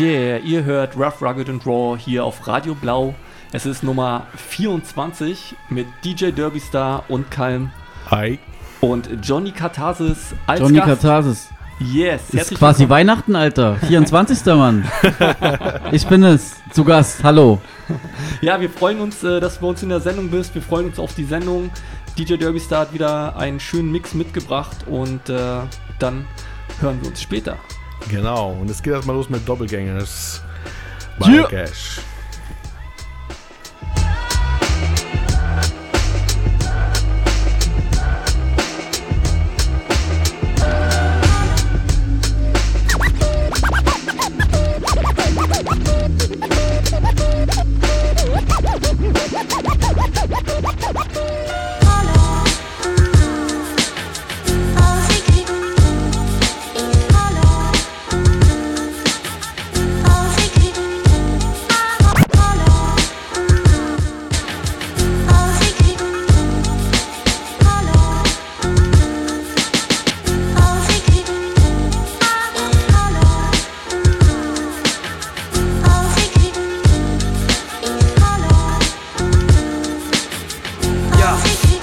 Yeah, ihr hört Rough, Rugged and Raw hier auf Radio Blau. Es ist Nummer 24 mit DJ Derby Star und Kalm Hi. und Johnny Katharsis als Johnny Gast. Katharsis. Yes, Ist quasi willkommen. Weihnachten, Alter. 24. Mann. Ich bin es. Zu Gast. Hallo. Ja, wir freuen uns, äh, dass du bei uns in der Sendung bist. Wir freuen uns auf die Sendung. DJ Derby Star hat wieder einen schönen Mix mitgebracht und äh, dann hören wir uns später. Genau. Und es geht erstmal los mit Doppelgängers. Yeah. Cash.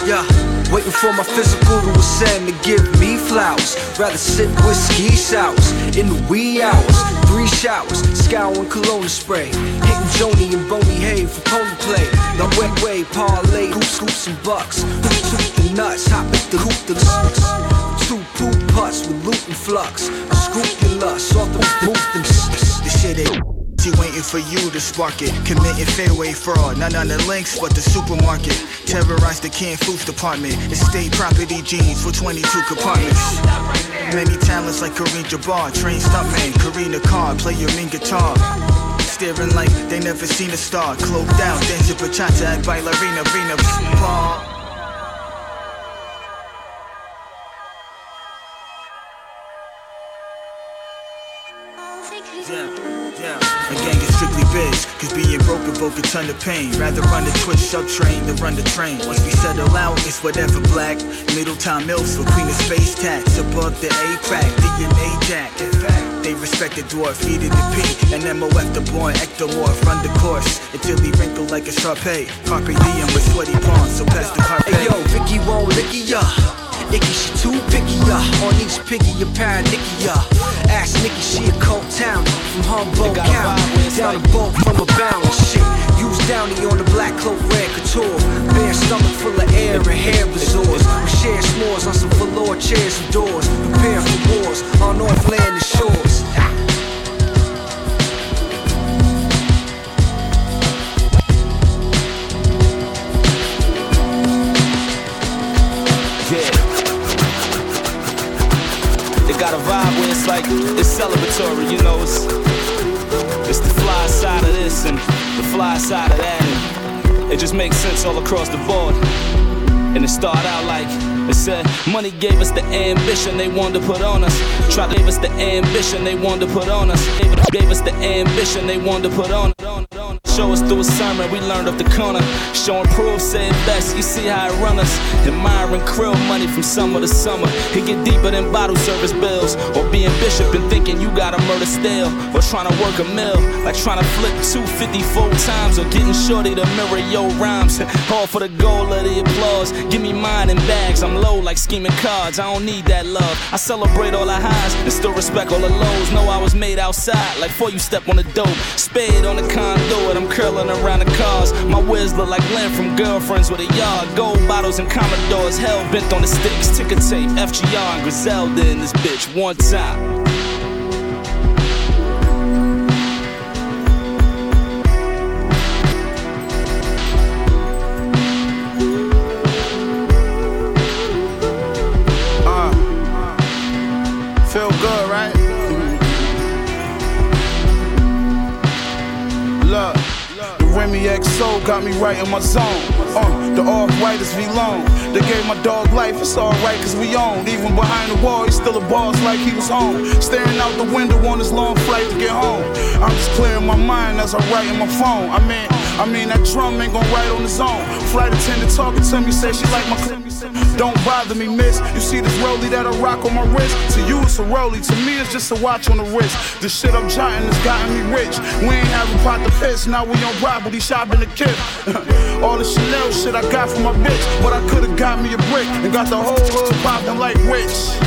Yeah. Waiting for my physical to ascend to give me flowers. Rather sip whiskey sours in the wee hours. Three showers, scouring cologne spray. Hitting Joni and Boney Hay for pony play. The wet way, parlay, hoop scoops and bucks. Hoop the nuts, hop at the hoop the sluts. Two poop putts with loot and flux. I scrupulous off the move them. The shit ain't she waiting for you to spark it. Committing fairway fraud, none on the links but the supermarket. Terrorize the canned foods department. Estate property jeans for 22 compartments. Many talents like Kareem Jabbar, trained stuntman, Karina Carr, play your mean guitar. Staring like they never seen a star. Cloaked out, dancing bachata at bailarina, arena. Paul. Cause being broke evoke a ton of pain. Rather run the Twitch sub train than run the train. Once we settle out, it's whatever black. Middletown milks for queen of space tax. Above the A crack, DNA jack. They respect the dwarf, heated the P. And MOF the born ectomorph, run the course until he wrinkle like a Sharpay. Carpe diem with sweaty palms, so pass the carpe. Hey yo, Vicky won't licky ya. Icky, she too picky ya. On each picky, a paranicki ya. Ask Nikki, she a cold town from Humboldt County. Down the boat from a bound shit. Use Downey on the black cloak, red couture. Bare stomach full of air and hair resorts. We share s'mores on some velour chairs and doors. Prepare for wars on Northland and shores. Got a vibe where it's like it's celebratory, you know. It's it's the fly side of this and the fly side of that, and it just makes sense all across the board. And it started out like it said, money gave us the ambition they wanted to put on us. Try to give us the ambition they wanted to put on us. Gave, gave us the ambition they wanted to put on us. Show us through a sermon we learned up the corner. Showing proof, say it best, you see how it run us. Admiring krill money from summer to summer. It get deeper than bottle service bills. Or being bishop and thinking you gotta murder stale. Or trying to work a mill. Like trying to flip 250 full times. Or getting shorty to mirror your rhymes. All for the goal of the applause. Give me mine in bags. I'm low like scheming cards. I don't need that love. I celebrate all the highs and still respect all the lows. Know I was made outside. Like before you step on the dope. Spade on the conduit. I'm curling around the cars. My whiz look like Lynn from Girlfriends with a yard. Gold bottles and Commodores. Hell bent on the sticks. Ticker tape. FGR and Griselda in this bitch. One time. XO got me right in my zone. Uh, the off-white is V-Long. They gave my dog life, it's alright cause we own. Even behind the wall, he's still a boss like he was home. Staring out the window on his long flight to get home. I'm just clearing my mind as I write in my phone. I mean, I mean that drum ain't gon' write on his own. Flight attendant talking to me, say she like my clip. Don't bother me, miss. You see this rollie that I rock on my wrist? To you, it's a rollie. To me, it's just a watch on the wrist. The shit I'm jotting has gotten me rich. We ain't having pot to piss. Now we on property shopping the kid. All the Chanel shit I got from my bitch. But I could've got me a brick and got the whole hood popping like witch.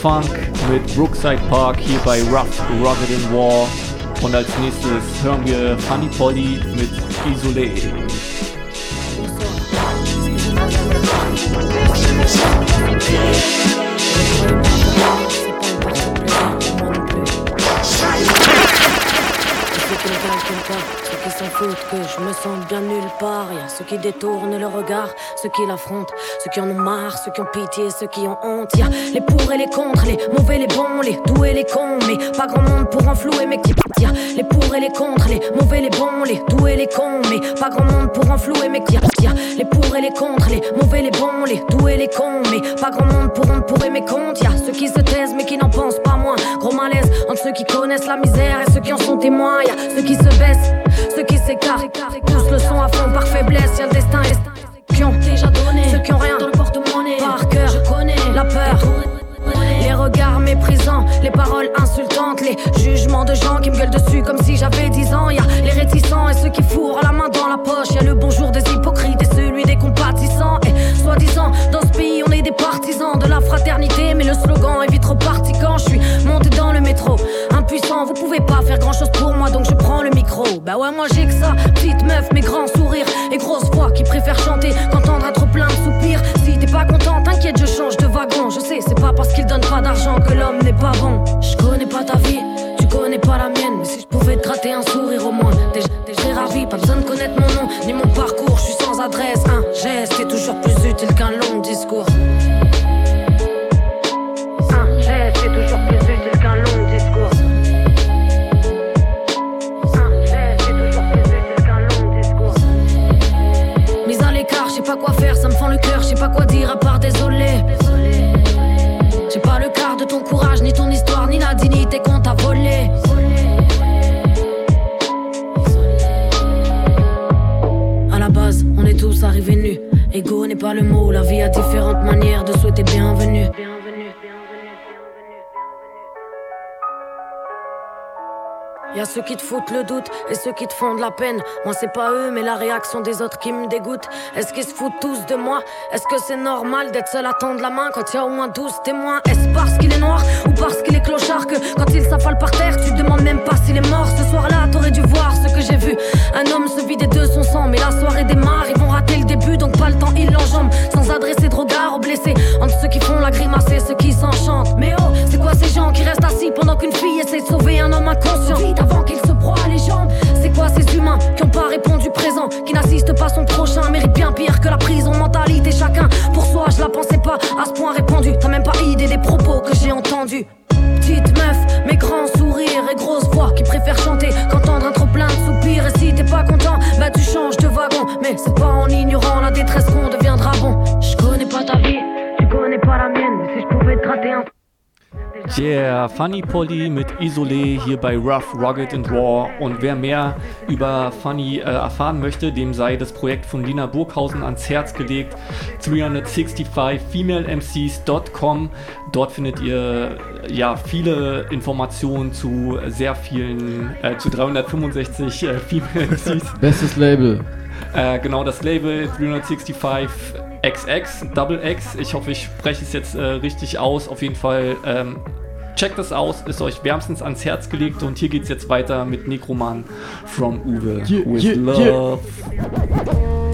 Funk mit Brookside Park hier bei Rough Rugged and War. Und als nächstes hören wir Funny Polly mit Isolé. Ceux qui s'en foutent que je me sens bien nulle part. Y'a ceux qui détournent le regard, ceux qui l'affrontent, ceux qui en ont marre, ceux qui ont pitié, ceux qui ont honte. Y'a les pour et les contre, les mauvais, les bons, les doux et les cons. Mais pas grand monde pour en flouer mes petits Y'a les pour et les contre, les mauvais, les bons, les doux et les cons. Mais pas grand monde pour en flouer mes petits Y'a les pour et les contre, les mauvais, les bons, les doux et les cons. Mais pas grand monde pour en mes comptes. Y'a ceux qui se taisent mais qui n'en pensent pas moins. Gros malaise entre ceux qui connaissent la misère et ceux qui en sont témoins. Y'a ceux qui se baissent, Poussent le son à fond par faiblesse. Y'a le destin qui ont déjà donné. Ceux qui ont rien dans le porte-monnaie. Par cœur, je connais la peur. Les regards méprisants, les paroles insultantes, les jugements de gens qui me gueulent dessus comme si j'avais 10 ans. Y'a les réticents et ceux qui fourrent la main dans la poche. Y'a le bonjour des hypocrites et celui des compatissants. Et soi-disant, dans ce pays, on est des partisans de la fraternité. Mais le slogan est vite reparti quand je suis monté dans le métro. Impuissant, vous pouvez pas faire grand chose pour moi, donc je prends Bah ouais, moi j'ai que ça. Petite meuf, mais grand sourire et grosse voix qui préfère chanter qu'entendre un trop plein de soupirs. Si t'es pas content, t'inquiète, je change de wagon. Je sais, c'est pas parce qu'il donne pas d'argent que l'homme n'est pas bon. Je connais pas ta vie, tu connais pas la mienne. Mais si je pouvais te gratter un sourire au moins, le mot, la vie a différentes manières de souhaiter bienvenue. Y'a ceux qui te foutent le doute et ceux qui te font de la peine. Moi, c'est pas eux, mais la réaction des autres qui me dégoûte. Est-ce qu'ils se foutent tous de moi? Est-ce que c'est normal d'être seul à tendre la main quand y a au moins 12 témoins? Est-ce parce qu'il est noir ou parce qu'il est clochard que quand il s'affale par terre, tu te demandes même pas s'il est mort? Ce soir-là, t'aurais dû voir ce que j'ai vu. Un homme se vider de son sang, mais la soirée démarre. Ils vont rater le début, donc pas le temps, ils l'enjambent. Sans adresser de regard aux blessés. Entre ceux qui font la grimace et ceux qui s'enchantent. Mais oh, c'est quoi ces gens qui restent assis pendant qu'une fille essaie de sauver un homme inconscient? Qu'il se broie les jambes. C'est quoi ces humains qui ont pas répondu présent, qui n'assistent pas son prochain, mérite bien pire que la prison. Mentalité chacun pour soi, je la pensais pas à ce point répandu. T'as même pas idée des propos que j'ai entendus. Petite meuf, mais grands sourires et grosse voix qui préfère chanter qu'entendre un trop plein de soupirs. Et si t'es pas content, bah tu changes de wagon. Mais c'est pas en ignorant la détresse qu'on deviendra bon. Je connais pas ta vie, tu connais pas la mienne. Si je pouvais te gratter un Yeah, Funny Polly mit Isolé hier bei Rough, Rugged and Raw. Und wer mehr über Funny äh, erfahren möchte, dem sei das Projekt von Lina Burghausen ans Herz gelegt. 365femalemcs.com. Dort findet ihr ja viele Informationen zu sehr vielen, äh, zu 365 äh, Female MCs. Bestes Label. Äh, genau, das Label 365 XX, Double X. Ich hoffe, ich spreche es jetzt äh, richtig aus. Auf jeden Fall ähm, checkt das aus, ist euch wärmstens ans Herz gelegt und hier geht's jetzt weiter mit Necroman from Uwe Yeah, with yeah, Love. Im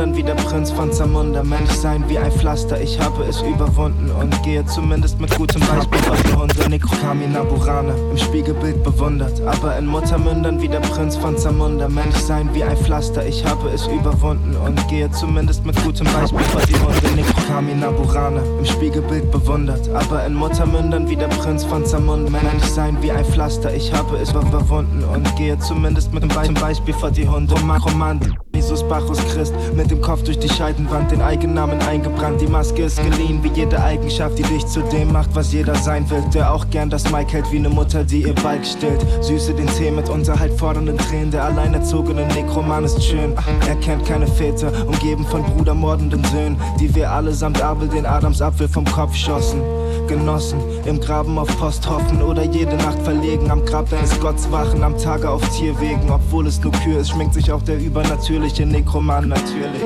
and der Prinz von Zamunda. Mensch sein wie ein Pflaster, ich habe es überwunden und gehe zumindest mit gutem Beispiel auf die Hunde. Necro Carmina Burana, im Spiegelbild bewundert. Aber in Muttermündern wie der Prinz von Zamunda. Mensch sein wie ein Pflaster, ich habe es überwunden und gehe zumindest mit gutem Beispiel auf die Hunde. Necro Carmina Burana, im Spiegelbild bewundert. Aber in Muttermündern wie der Prinz von Zamunda. Mensch sein wie ein Pflaster, ich habe es überwunden und gehe zumindest mit zum Beispiel vor die Hunde. Roman, Jesus Bacchus Christ, mit dem Kopf durch die Scheidenwand, den Eigennamen eingebrannt. Die Maske ist geliehen, wie jede Eigenschaft, die dich zu dem macht, was jeder sein will. Der auch gern das Mike hält wie eine Mutter, die ihr Balk stillt. Süße den Tee mit Unterhalt fordernden Tränen. Der alleinerzogene Nekroman ist schön. Er kennt keine Väter, umgeben von brudermordenden Söhnen, die wir allesamt Abel den Adamsapfel vom Kopf schossen. Genossen, im Graben auf Post hoffen oder jede Nacht verlegen, am Grab deines Gotts wachen, am Tage auf Tierwegen, obwohl es nur Kühe ist, schminkt sich auch der übernatürliche Nekroman natürlich.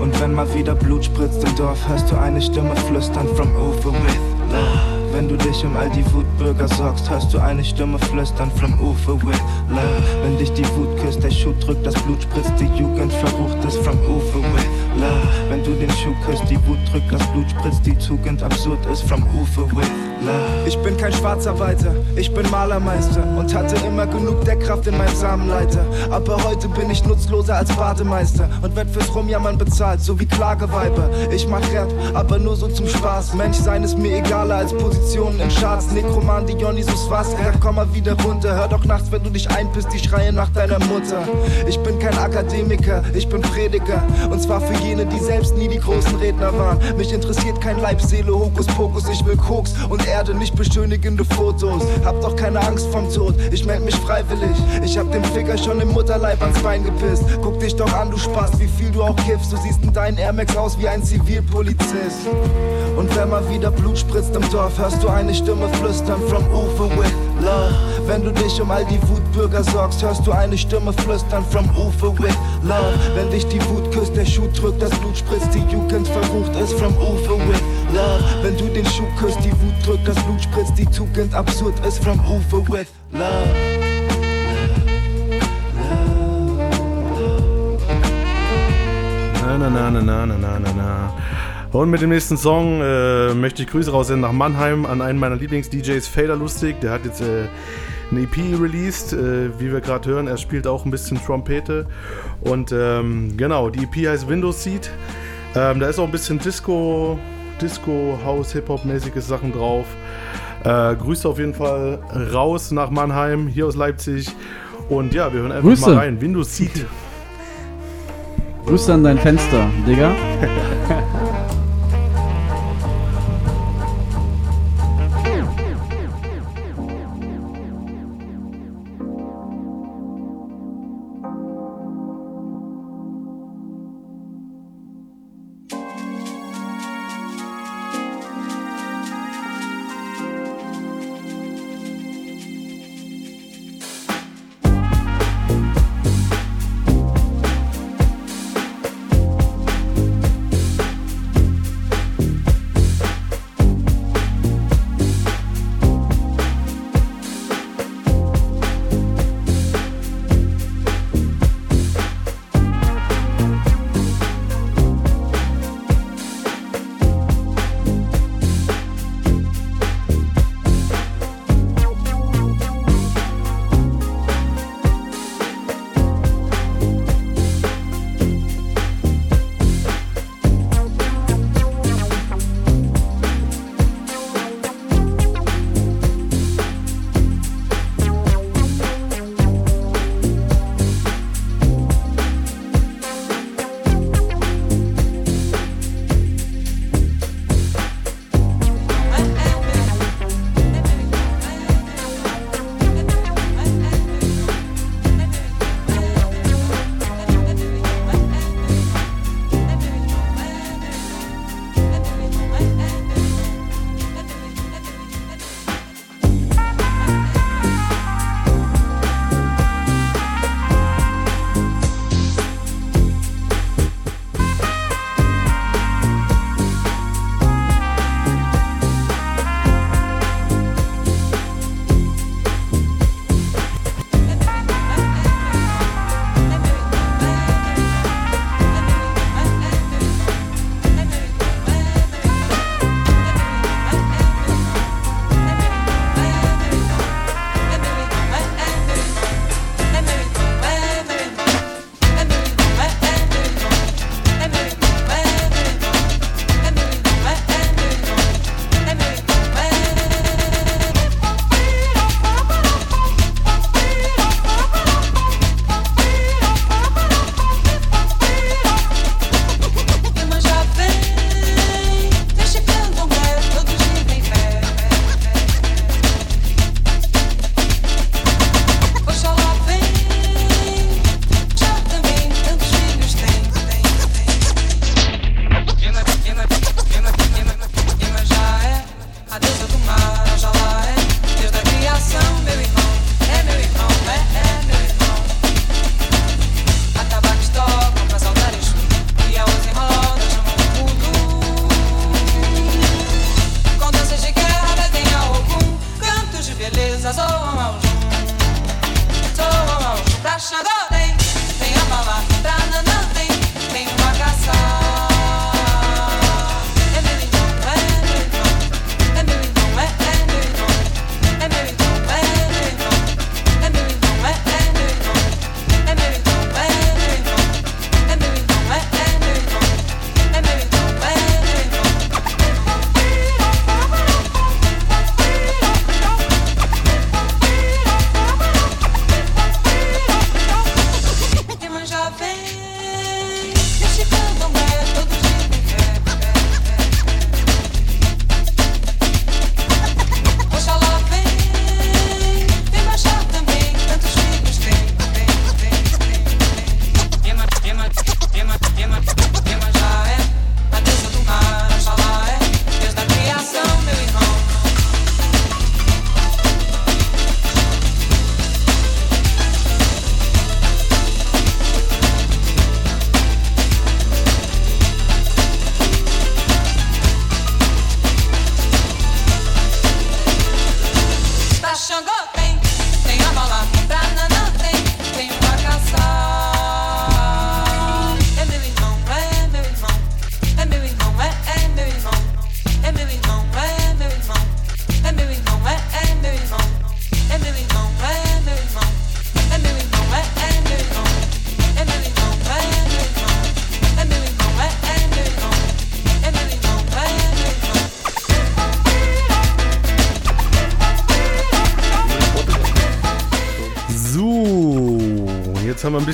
Und wenn mal wieder Blut spritzt im Dorf, hörst du eine Stimme flüstern from over with love. Wenn du dich um all die Wutbürger sorgst, hörst du eine Stimme flüstern Ufer with love. Wenn dich die Wut küsst, der Schuh drückt, das Blut spritzt, die Jugend verrucht ist Ufer with love. Wenn du den Schuh küsst, die Wut drückt, das Blut spritzt, die Tugend absurd ist Ufer with love. Ich bin kein Schwarzarbeiter, ich bin Malermeister und hatte immer genug Deckkraft in meinem Samenleiter. Aber heute bin ich nutzloser als Bademeister und werd fürs Rumjammern bezahlt, so wie Klageweiber. Ich mach Rap, aber nur so zum Spaß. Mensch sein ist mir egaler als Positionen in Charts. Nekroman, Dionysus, was? Ja, komm mal wieder runter. Hör doch nachts, wenn du dich einpisst, die Schreie nach deiner Mutter. Ich bin kein Akademiker, ich bin Prediger. Und zwar für jene, die selbst nie die großen Redner waren. Mich interessiert kein Leib, Seele, Hokuspokus. Ich will Koks und Erde, nicht beschönigende Fotos. Hab doch keine Angst vom Tod, ich meld mich freiwillig. Ich hab den Ficker schon im Mutterleib ans Bein gepisst. Guck dich doch an, du Spaß, wie viel du auch kiffst. Du siehst in deinen Air Max aus wie ein Zivilpolizist. Und wenn mal wieder Blut spritzt im Dorf, hörst du eine Stimme flüstern from Ufer with love. Wenn du dich um all die Wutbürger sorgst, hörst du eine Stimme flüstern from Ufer with love. Wenn dich die Wut küsst, der Schuh drückt, das Blut spritzt, die Jugend verrucht ist from Ufer with love. Wenn du den Schuh küsst, die Wut drückt, das Blut spritzt, die Tugend absurd ist from Ufer with love. Na, na, na, na, na, na, na, na. Und mit dem nächsten Song äh, möchte ich Grüße raussenden nach Mannheim an einen meiner Lieblings-DJs, Fader Lustig. Der hat jetzt äh, eine EP released, äh, wie wir gerade hören. Er spielt auch ein bisschen Trompete. Und ähm, genau, die EP heißt Windows Seat. Ähm, da ist auch ein bisschen Disco, Disco, House, Hip-Hop-mäßige Sachen drauf. Äh, Grüße auf jeden Fall raus nach Mannheim, hier aus Leipzig. Und ja, wir hören einfach Grüße. mal rein. Windows Seat. Grüße an dein Fenster, Digga.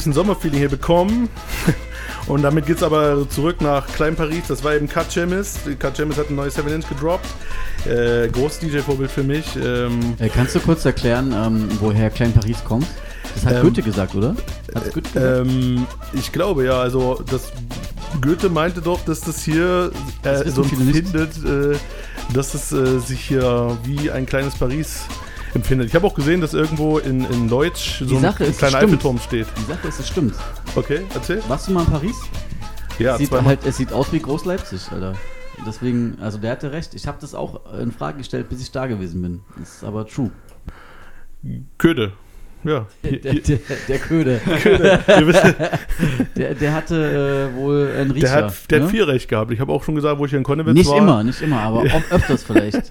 bisschen Sommerfeeling hier bekommen. Und damit geht's aber zurück nach Klein Paris. Das war eben Cut Chemis. Cut Chemis hat ein neues 7-Inch gedroppt. Äh, großes DJ-Vorbild für mich. Ähm, Äh, kannst du kurz erklären, ähm, woher Klein Paris kommt? Das hat Ähm, Goethe gesagt, oder? Hat's Goethe gesagt? ähm, ich glaube ja, also das Goethe meinte doch, dass das hier Das äh, wissen so empfindet, äh, dass es äh, sich hier wie ein kleines Paris empfindet. Ich habe auch gesehen, dass irgendwo in, in Leutsch Die so ein Sache ist, es kleiner. Eiffelturm steht. Die Sache ist, es stimmt. Okay, erzähl. Warst du mal in Paris? Ja, sieht zweimal. halt, es sieht aus wie Groß-Leipzig, Alter. Deswegen, also der hatte recht. Ich habe das auch in Frage gestellt, bis ich da gewesen bin. Das ist aber true. Köde. Ja. Der, der, der Köde. Köde. Ihr wisst- der, der hatte äh, wohl einen Riecher. Der hat, der ne? hat viel recht gehabt. Ich habe auch schon gesagt, wo ich hier in Konnewitz Nicht war. immer, nicht immer, aber auch öfters vielleicht.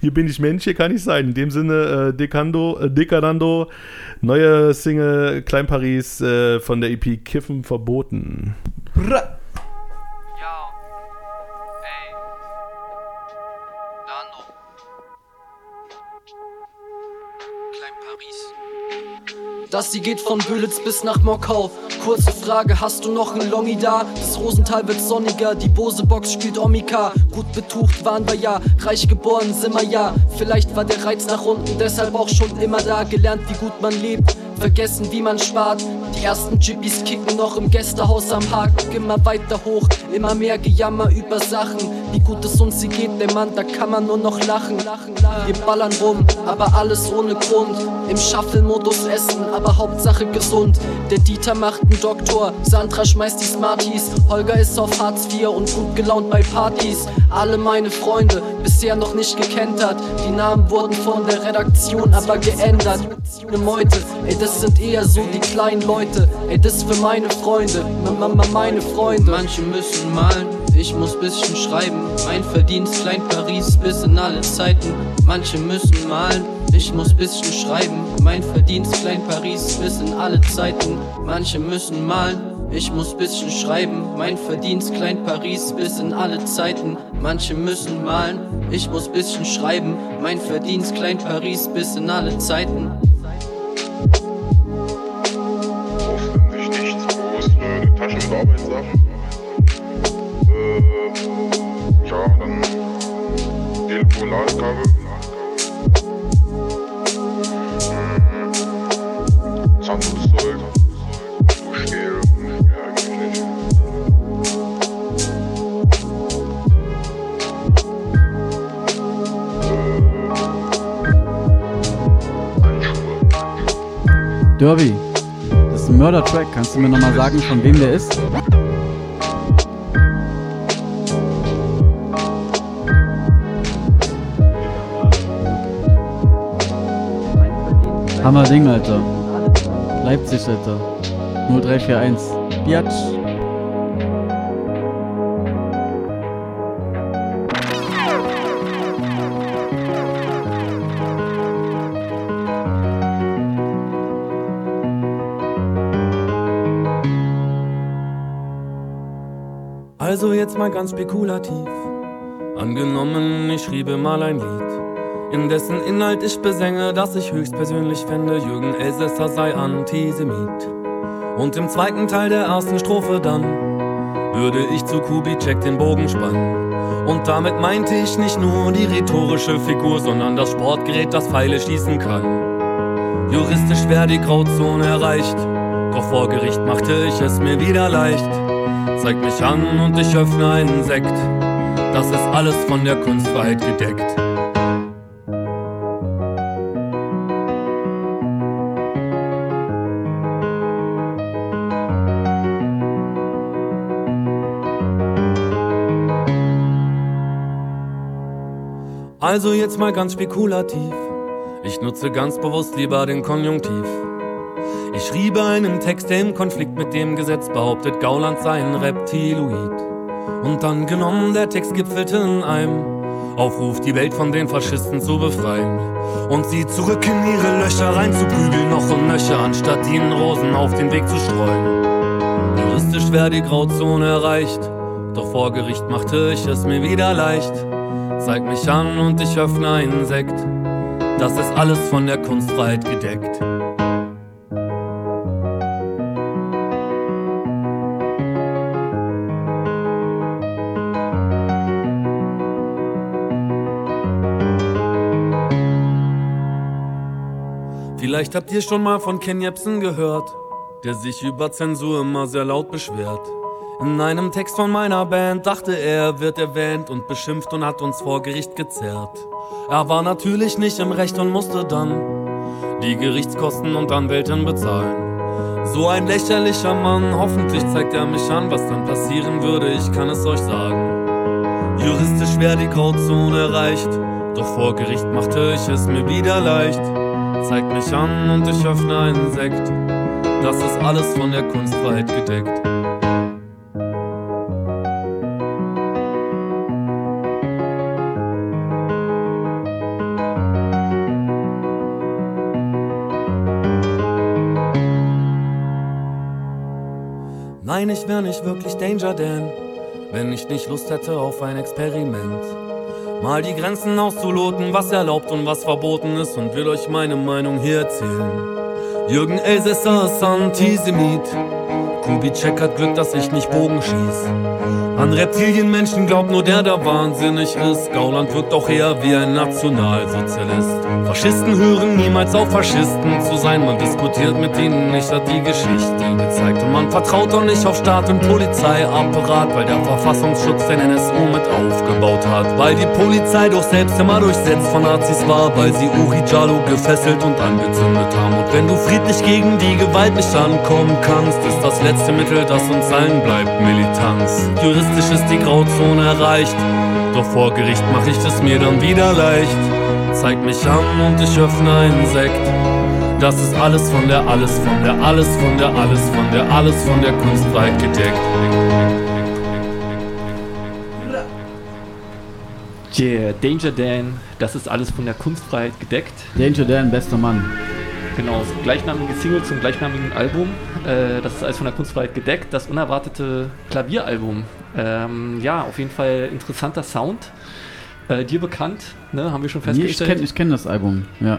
Hier bin ich Mensch, hier kann ich sein. In dem Sinne, äh, Decando, äh, Decadando, neue Single Klein Paris äh, von der EP Kiffen verboten. Das sie geht von Bülitz bis nach Mockau. Kurze Frage, hast du noch ein Longi da? Das Rosental wird sonniger, die Bose-Box spielt Omika. Gut betucht waren wir ja, reich geboren sind wir ja. Vielleicht war der Reiz nach unten, deshalb auch schon immer da. Gelernt, wie gut man lebt, vergessen, wie man spart. Die ersten Gyppies kicken noch im Gästehaus am Haken. Immer weiter hoch, immer mehr Gejammer über Sachen. Wie gut es uns hier geht, der Mann, da kann man nur noch lachen. Wir ballern rum, aber alles ohne Grund. Im Shuffle-Modus essen, aber Hauptsache gesund. Der Dieter macht einen Doktor, Sandra schmeißt die Smarties. Holger ist auf Hartz IV und gut gelaunt bei Partys. Alle meine Freunde, bisher noch nicht gekentert. Die Namen wurden von der Redaktion aber geändert. Eine Meute, ey, das sind eher so die kleinen Leute. Ey, das für meine Freunde, m- m- m- meine Freunde. Manche müssen malen, ich muss bisschen schreiben. Mein Verdienst klein Paris bis in alle Zeiten. Manche müssen malen, ich muss bisschen schreiben. Mein Verdienst klein Paris bis in alle Zeiten. Manche müssen malen. Ich muss bisschen schreiben, mein Verdienst klein Paris bis in alle Zeiten. Manche müssen malen, ich muss bisschen schreiben, mein Verdienst klein Paris bis in alle Zeiten. sich nichts bewusst, äh, Taschen- und Arbeitssachen. Äh, ja, dann Telefon, Ladekabel. Derby, das ist ein Mörder-Track. Kannst du mir nochmal sagen, von wem der ist? Hammer Ding, Alter. Leipzig, Alter. 0341. Biatch. Also jetzt mal ganz spekulativ. Angenommen, ich schriebe mal ein Lied, in dessen Inhalt ich besänge, dass ich höchstpersönlich fände, Jürgen Elsässer sei Antisemit. Und im zweiten Teil der ersten Strophe dann würde ich zu Kubitschek den Bogen spannen. Und damit meinte ich nicht nur die rhetorische Figur, sondern das Sportgerät, das Pfeile schießen kann. Juristisch wäre die Grauzone erreicht, doch vor Gericht machte ich es mir wieder leicht. Zeig mich an und ich öffne einen Sekt. Das ist alles von der Kunstfreiheit gedeckt. Also jetzt mal ganz spekulativ. Ich nutze ganz bewusst lieber den Konjunktiv. Ich schriebe einen Text, der im Konflikt mit dem Gesetz behauptet, Gauland sei ein Reptiloid. Und dann genommen, der Text gipfelte in einem Aufruf, die Welt von den Faschisten zu befreien. Und sie zurück in ihre Löcher reinzuprügeln, noch und nöcher, anstatt ihnen Rosen auf den Weg zu streuen. Juristisch wäre die Grauzone erreicht, doch vor Gericht machte ich es mir wieder leicht. Zeig mich an und ich öffne einen Sekt. Das ist alles von der Kunstfreiheit gedeckt. Vielleicht habt ihr schon mal von Ken Jebsen gehört, der sich über Zensur immer sehr laut beschwert. In einem Text von meiner Band dachte er, wird erwähnt und beschimpft und hat uns vor Gericht gezerrt. Er war natürlich nicht im Recht und musste dann die Gerichtskosten und Anwältin bezahlen. So ein lächerlicher Mann, hoffentlich zeigt er mich an, was dann passieren würde, ich kann es euch sagen. Juristisch wäre die Grauzone erreicht, doch vor Gericht machte ich es mir wieder leicht. Zeigt mich an und ich öffne einen Sekt, das ist alles von der Kunstfreiheit gedeckt. Nein, ich wär nicht wirklich Danger Dan, wenn ich nicht Lust hätte auf ein Experiment. Mal die Grenzen auszuloten, was erlaubt und was verboten ist und will euch meine Meinung hier erzählen. Jürgen Elsässer ist Antisemit. Kubitschek hat Glück, dass ich nicht Bogen schieß. An Reptilienmenschen glaubt nur der, der wahnsinnig ist. Gauland wirkt auch eher wie ein Nationalsozialist. Faschisten hören niemals auf, Faschisten zu sein. Man diskutiert mit ihnen nicht, hat die Geschichte gezeigt. Und man vertraut auch nicht auf Staat und Polizeiapparat, weil der Verfassungsschutz den NSU mit aufgebaut hat. Weil die Polizei doch selbst immer durchsetzt von Nazis war, weil sie Uri Jalo gefesselt und angezündet haben. Und wenn du friedlich gegen die Gewalt nicht ankommen kannst, ist das letzte Mittel, das uns allen bleibt, Militanz. Juristisch ist die Grauzone erreicht, doch vor Gericht mach ich es mir dann wieder leicht. Zeig mich an und ich öffne einen Sekt. Das ist alles von der, alles von der, alles von der, alles von der, alles von der Kunstfreiheit gedeckt. Yeah, Danger Dan, das ist alles von der Kunstfreiheit gedeckt. Danger Dan, bester Mann. Genau, das gleichnamige Single zum gleichnamigen Album. Äh, das ist alles von der Kunstfreiheit gedeckt. Das unerwartete Klavieralbum. Ähm, ja, auf jeden Fall interessanter Sound. Äh, dir bekannt, ne? haben wir schon Nee, ich festgestellt. kenne kenn das Album, ja.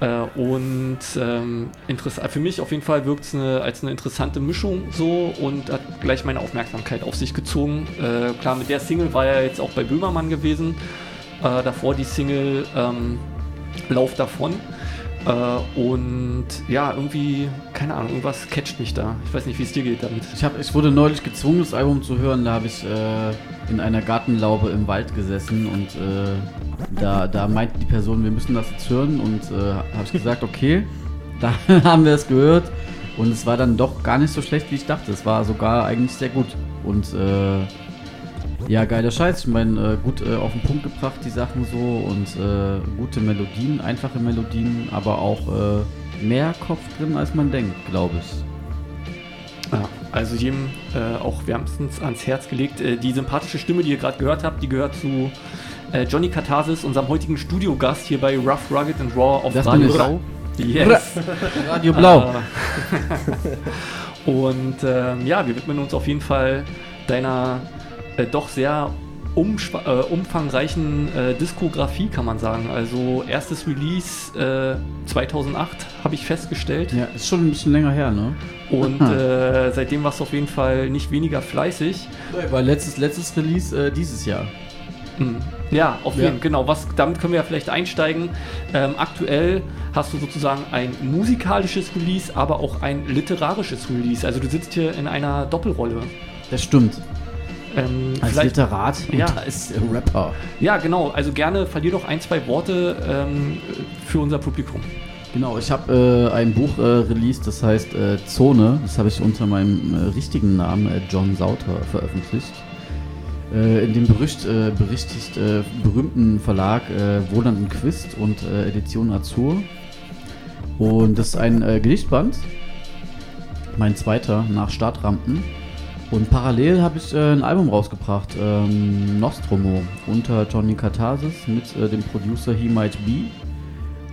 Äh, und ähm, interess- für mich auf jeden Fall wirkt es eine, als eine interessante Mischung so und hat gleich meine Aufmerksamkeit auf sich gezogen. Äh, klar, mit der Single war er jetzt auch bei Böhmermann gewesen. Äh, davor die Single ähm, Lauf davon. Äh, und ja, irgendwie, keine Ahnung, irgendwas catcht mich da. Ich weiß nicht, wie es dir geht damit. Ich, hab, ich wurde neulich gezwungen, das Album zu hören. Da habe ich äh, in einer Gartenlaube im Wald gesessen und äh, da, da meinte die Person, wir müssen das jetzt hören. Und äh, habe ich gesagt, okay, da haben wir es gehört. Und es war dann doch gar nicht so schlecht, wie ich dachte. Es war sogar eigentlich sehr gut. Und äh, ja, geiler Scheiß. Ich meine, äh, gut äh, auf den Punkt gebracht, die Sachen so. Und äh, gute Melodien, einfache Melodien, aber auch äh, mehr Kopf drin, als man denkt, glaube ich. Ja, also jedem äh, auch wärmstens ans Herz gelegt. Äh, die sympathische Stimme, die ihr gerade gehört habt, die gehört zu Johnny Katharsis, unserem heutigen Studiogast hier bei Rough, Rugged and Raw auf Das Radio. Blau. Yes. Radio Blau. Und ähm, ja, wir widmen uns auf jeden Fall deiner äh, doch sehr äh, umfangreichen äh, Diskografie, kann man sagen. Also erstes Release äh, 2008 habe ich festgestellt. Ja, ist schon ein bisschen länger her, ne? Und äh, seitdem warst du auf jeden Fall nicht weniger fleißig. War letztes, letztes Release äh, dieses Jahr. Mhm. Ja, auf Ja. jeden Fall, genau. Was, damit können wir ja vielleicht einsteigen. Ähm, aktuell hast du sozusagen ein musikalisches Release, aber auch ein literarisches Release. Also du sitzt hier in einer Doppelrolle. Das stimmt. Ähm, Als Literat Ja. als Rapper. Ja, genau. Also gerne verlier doch ein, zwei Worte ähm, für unser Publikum. Genau, ich habe äh, ein Buch äh, released, das heißt äh, Zone. Das habe ich unter meinem äh, richtigen Namen äh, John Sauter veröffentlicht. Äh, in dem berücht, äh, berichtigt berühmten Verlag Wohland und Quist und Edition Azur. Und das ist ein Gedichtband. Mein zweiter nach Startrampen. Und parallel habe ich äh, ein Album rausgebracht, ähm, Nostromo, unter Johnny Katharsis mit äh, dem Producer He Might Be.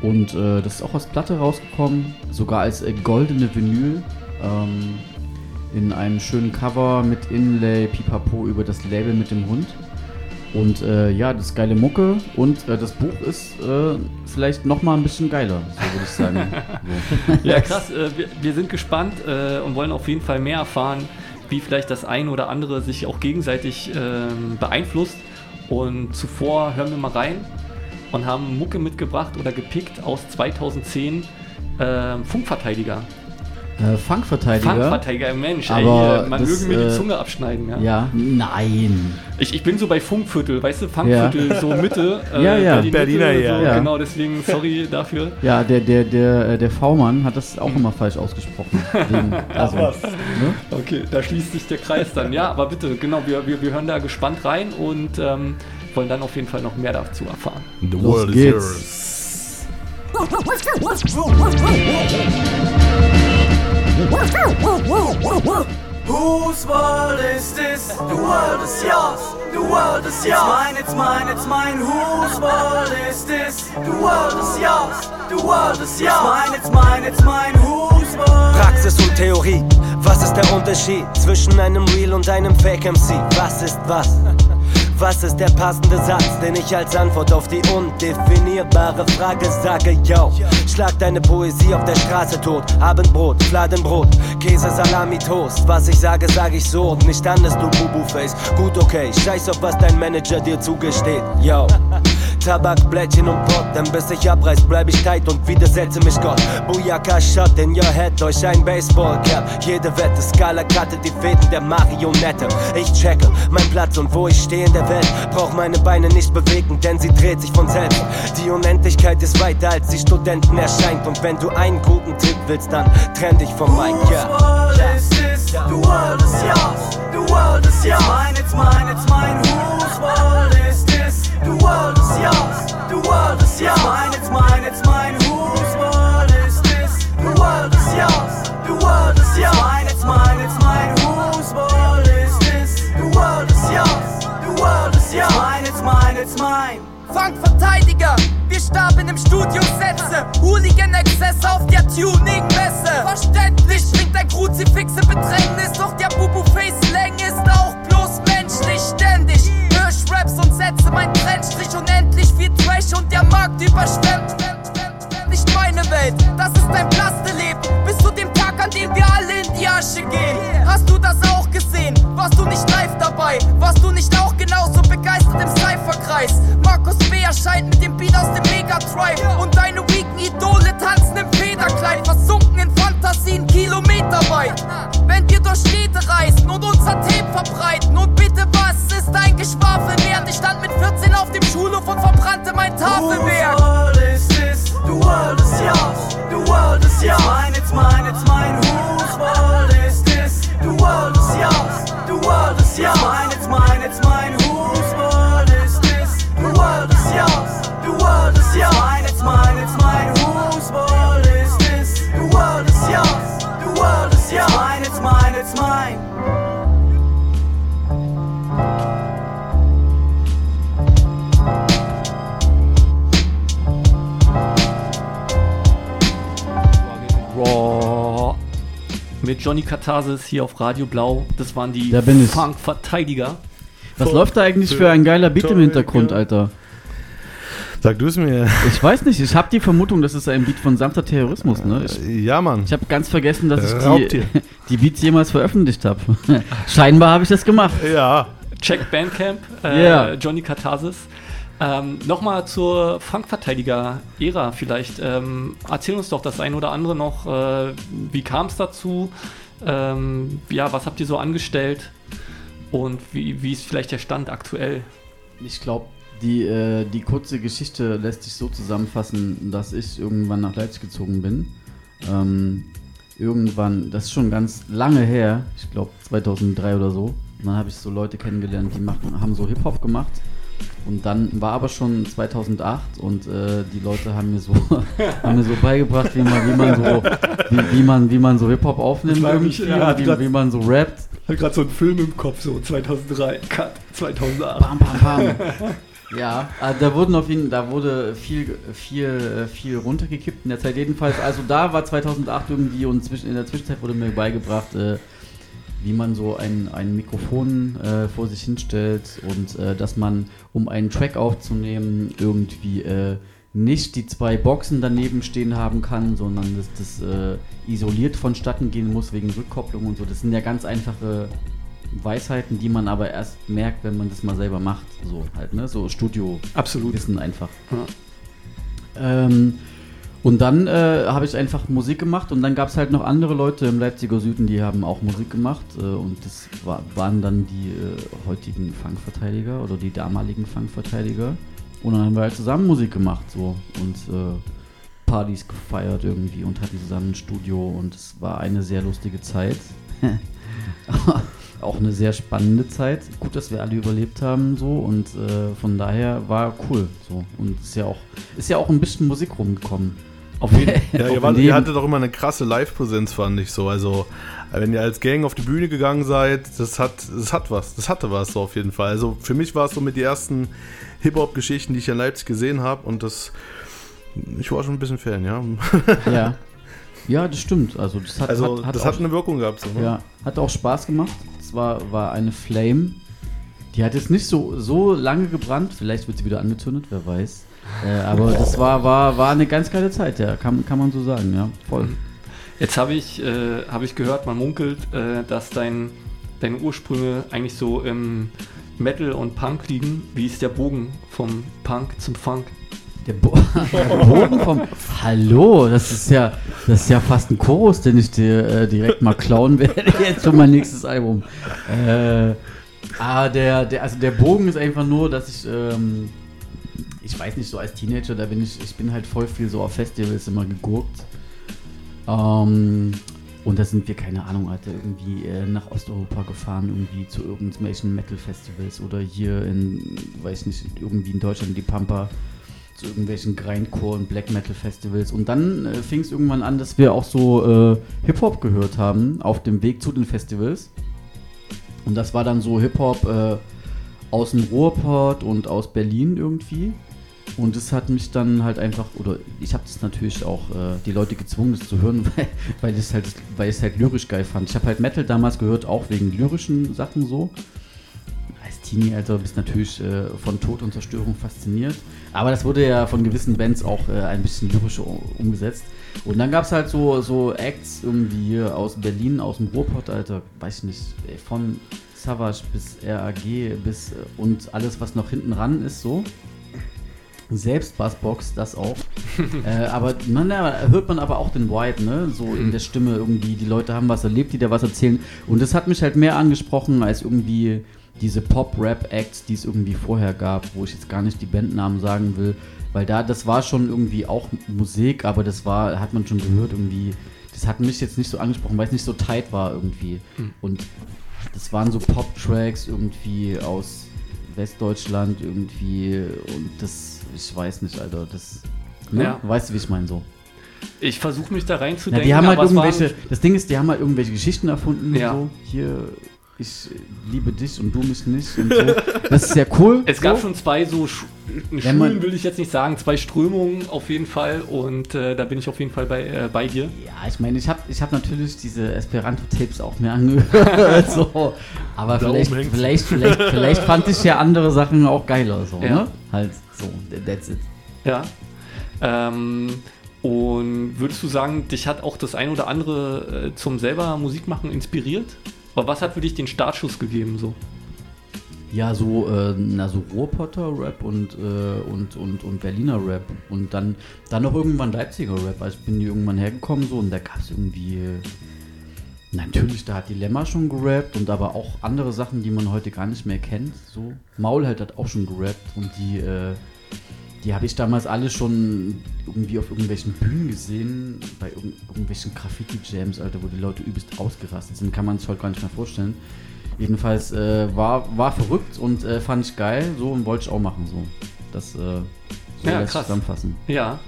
Und äh, das ist auch als Platte rausgekommen, sogar als äh, goldene Vinyl. Ähm, in einem schönen Cover mit Inlay, Pipapo über das Label mit dem Hund. Und äh, ja, das ist geile Mucke und äh, das Buch ist äh, vielleicht nochmal ein bisschen geiler, so würde ich sagen. So. Ja, krass. Äh, wir, wir sind gespannt äh, und wollen auf jeden Fall mehr erfahren, wie vielleicht das ein oder andere sich auch gegenseitig ähm, beeinflusst. Und zuvor hören wir mal rein und haben Mucke mitgebracht oder gepickt aus 2010. ähm, Funkverteidiger. Äh, Funkverteidiger. Funkverteidiger, Mensch, Aber ey, man das, möge mir äh, die Zunge abschneiden. Ja. Ja, nein. Ich, ich bin so bei Funkviertel, weißt du, Funkviertel, Ja. so Mitte. Ja, ja. Berlin Berliner, Mitte, ja. So, Ja. Genau, deswegen sorry dafür. Ja, der, der, der, äh, der V-Mann hat das auch immer falsch ausgesprochen. Wegen, also, ne? Okay, da schließt sich der Kreis dann. Ja, aber bitte, genau, wir, wir, wir hören da gespannt rein und ähm, wollen dann auf jeden Fall noch mehr dazu erfahren. The Los world is geht's. yours. Whose world is this? The world is yours. The world is yours. Mine, it's mine, it's mine. Whose world is this? The world is yours. The world is yours. Mine, it's mine, it's mine. Whose world? Praxis und Theorie. Was ist der Unterschied zwischen einem Real und einem Fake MC? Was ist was? Was ist der passende Satz, den ich als Antwort auf die undefinierbare Frage sage? Yo, schlag deine Poesie auf der Straße tot. Abendbrot, Fladenbrot, Käse, Salami, Toast. Was ich sage, sag ich so und nicht anders, du Bubu-Face. Gut, okay, scheiß auf was dein Manager dir zugesteht. Yo. Tabak, Blättchen und Pott, denn bis ich abreiß, bleib ich tight und widersetze mich Gott. Booyaka Shot in your head, durch ein Baseball-Cap. Jede Wette, Skala cuttet die Fäden der Marionette. Ich checke mein Platz und wo ich stehe in der Welt. Brauch meine Beine nicht bewegen, denn sie dreht sich von selbst. Die Unendlichkeit ist weiter als die Studenten erscheint. Und wenn du einen guten Tipp willst, dann trenn dich vom Mike, yeah. world is this? The world is yours. The world is yours. Mine, it's mine, it's mine. Whose world is world is yours. The world is yours. Mine, it's mine, it's mine. Whose world is this? The world is yours. The world is yours. Mine, it's mine, it's mine. Whose world is this? The world is yours. The world is yours. Mine, it's mine, it's mine. Fangverteidiger, wir starben im Studio Sätze. Hooligan-Exzess auf der Tuning-Messe. Verständlich schwingt ein Kruzifixe Bedrängnis, doch der Bubu-Face-Lang ist auch bloß menschlich ständig. Hirsch-Raps und Sätze, mein Trennstrich unendlich viel Trash und der Markt überschwemmt. Nicht meine Welt, das ist ein Plasteleben. Bis zu dem Tag, an dem wir alle in die Asche gehen. Hast du das auch gesehen? Warst du nicht live dabei? Warst du nicht auch genauso begeistert im Cypher-Kreis? Markus B. erscheint mit dem Beat aus dem Mega Drive. Und deine weaken Idole tanzen im Federkleid. Versunken in Fantasien kilometerweit. Wenn wir durch Städte reisen und unser Tape verbreiten. Und bitte, was ist dein Geschwafel wert? Ich stand mit 14 auf dem Schulhof und verbrannte mein Tafelwerk. Whose world is this? The world is yours. The world is yours. Mine, it's mine, it's mine. Whose world is this? The world is yours. The world is yours. Mine, it's mine, it's mine. Raw. Mit Johnny Katharsis hier auf Radio Blau. Das waren die Da. Funk-Verteidiger. Was läuft da eigentlich für ein geiler Beat im Hintergrund, Alter? Sag du es mir. Ich weiß nicht, ich habe die Vermutung, das ist ein Beat von sanfter Terrorismus, ne? Ich, ja, Mann. Ich habe ganz vergessen, dass ich die, die Beats jemals veröffentlicht habe. Scheinbar habe ich das gemacht. Ja. Check Bandcamp, äh, Ja. Johnny Katharsis. Ähm, Nochmal zur Funkverteidiger-Ära vielleicht. Ähm, erzähl uns doch das ein oder andere noch. Äh, wie kam es dazu? Ähm, ja, was habt ihr so angestellt? Und wie, wie ist vielleicht der Stand aktuell? Ich glaube, die, äh, die kurze Geschichte lässt sich so zusammenfassen, dass ich irgendwann nach Leipzig gezogen bin. Ähm, irgendwann, das ist schon ganz lange her, ich glaube 2003 oder so. Und dann habe ich so Leute kennengelernt, die machen, haben so Hip-Hop gemacht. Und dann war aber schon 2008 und äh, die Leute haben mir so, haben mir so beigebracht, wie man, wie man so, wie, wie man, wie man so Hip-Hop aufnimmt, irgendwie, ja, wie, grad- wie man so rappt. Ich habe gerade so einen Film im Kopf, so 2003, Cut, 2008. Bam, bam, bam. Ja, äh, da wurden auf jeden, da wurde viel, viel, äh, viel runtergekippt in der Zeit. Jedenfalls, also da war 2008 irgendwie und in der Zwischenzeit wurde mir beigebracht, äh, wie man so ein, ein Mikrofon äh, vor sich hinstellt und äh, dass man, um einen Track aufzunehmen, irgendwie äh, nicht die zwei Boxen daneben stehen haben kann, sondern dass das äh, isoliert vonstatten gehen muss wegen Rückkopplung und so. Das sind ja ganz einfache Weisheiten, die man aber erst merkt, wenn man das mal selber macht. So halt, ne? So Studio-Wissen einfach. Ähm, Und dann äh, habe ich einfach Musik gemacht und dann gab es halt noch andere Leute im Leipziger Süden, die haben auch Musik gemacht äh, und das war, waren dann die äh, heutigen Funkverteidiger oder die damaligen Funkverteidiger und dann haben wir halt zusammen Musik gemacht so und äh, Partys gefeiert irgendwie und hatten zusammen ein Studio und es war eine sehr lustige Zeit. auch eine sehr spannende Zeit. Gut, dass wir alle überlebt haben so und äh, von daher war cool so und ist ja auch ist ja auch ein bisschen Musik rumgekommen. Auf jeden Ja, ihr, wart, ihr hattet doch immer eine krasse Live-Präsenz, fand ich so. Also, wenn ihr als Gang auf die Bühne gegangen seid, das hat, das hat was. Das hatte was so auf jeden Fall. Also, für mich war es so mit die ersten Hip-Hop-Geschichten, die ich in Leipzig gesehen habe. Und das, ich war schon ein bisschen Fan, ja. Ja. Ja, das stimmt. Also das hat, Also, hat, hat das auch, hat eine Wirkung gehabt, so, ne? Ja, hat auch Spaß gemacht. Es war, war eine Flame. Die hat jetzt nicht so, so lange gebrannt. Vielleicht wird sie wieder angezündet, wer weiß. Äh, aber das war, war, war eine ganz geile Zeit, ja. Kann, kann man so sagen, ja. Voll. Jetzt habe ich, äh, hab ich gehört, man munkelt, äh, dass dein, deine Ursprünge eigentlich so im Metal und Punk liegen. Wie ist der Bogen vom Punk zum Funk? Der, Bo der Bogen vom. Hallo, das ist ja, das ist ja fast ein Chorus, den ich dir äh, direkt mal klauen werde jetzt für mein nächstes Album. Äh, ah, der, der, also der Bogen ist einfach nur, dass ich, ähm, ich weiß nicht, so als Teenager, da bin ich, ich bin halt voll viel so auf Festivals immer gegurkt. Ähm, und da sind wir, keine Ahnung, Alter, irgendwie äh, nach Osteuropa gefahren, irgendwie zu irgendwelchen Metal-Festivals oder hier in, weiß nicht, irgendwie in Deutschland die Pampa zu irgendwelchen Grindcore und Black Metal Festivals. Und dann äh, fing es irgendwann an, dass wir auch so äh, Hip-Hop gehört haben auf dem Weg zu den Festivals. Und das war dann so Hip-Hop äh, aus dem Ruhrpott und aus Berlin irgendwie. Und das hat mich dann halt einfach, oder ich habe das natürlich auch äh, die Leute gezwungen, das zu hören, weil, weil ich es halt, halt lyrisch geil fand. Ich habe halt Metal damals gehört, auch wegen lyrischen Sachen so. Als Teenie, Alter, bist natürlich äh, von Tod und Zerstörung fasziniert. Aber das wurde ja von gewissen Bands auch äh, ein bisschen lyrisch umgesetzt. Und dann gab es halt so, so Acts irgendwie aus Berlin, aus dem Ruhrpott, Alter, weiß ich nicht, von Savage bis RAG bis äh, und alles, was noch hinten ran ist, so. Selbst Bassbox, das auch. äh, aber man, ja, hört man aber auch den White, ne? So in der Stimme irgendwie. Die Leute haben was erlebt, die da was erzählen. Und das hat mich halt mehr angesprochen als irgendwie diese Pop-Rap-Acts, die es irgendwie vorher gab, wo ich jetzt gar nicht die Bandnamen sagen will. Weil da, das war schon irgendwie auch Musik, aber das war, hat man schon gehört irgendwie. Das hat mich jetzt nicht so angesprochen, weil es nicht so tight war irgendwie. Hm. Und das waren so Pop-Tracks irgendwie aus Westdeutschland irgendwie und das, ich weiß nicht, Alter, das, ne? Ja. Weißt du, wie ich meine so? Ich versuche mich da reinzudenken. die haben halt irgendwelche, das Ding ist, die haben halt irgendwelche Geschichten erfunden, Ja. so, hier, ich liebe dich und du mich nicht und so. Das ist ja cool. Es gab so. schon zwei so Sch Schulen, will ich jetzt nicht sagen, zwei Strömungen auf jeden Fall und äh, da bin ich auf jeden Fall bei, äh, bei dir. Ja, ich meine, ich habe ich hab natürlich diese Esperanto-Tapes auch mir angehört, so. aber vielleicht, vielleicht, vielleicht, vielleicht fand ich ja andere Sachen auch geiler, so, Ja. ne? Halt so, that's it. Ja. Ähm, und würdest du sagen, dich hat auch das ein oder andere äh, zum selber Musik machen inspiriert? Aber was hat für dich den Startschuss gegeben so? Ja, so, äh, na, so Ruhrpotter-Rap und, äh, und, und, und Berliner Rap. Und dann, dann noch irgendwann Leipziger Rap. Also ich bin hier irgendwann hergekommen so und da gab es irgendwie. äh, Natürlich, da hat Dilemma schon gerappt und aber auch andere Sachen, die man heute gar nicht mehr kennt. So. Maulheld hat auch schon gerappt und die, äh, die habe ich damals alle schon irgendwie auf irgendwelchen Bühnen gesehen, bei irgend irgendwelchen Graffiti-Jams, Alter, wo die Leute übelst ausgerastet sind, kann man sich heute gar nicht mehr vorstellen. Jedenfalls äh, war, war verrückt und äh, fand ich geil, so und wollte ich auch machen. So. Das äh, so Ja, lässt krass. zusammenfassen. Ja.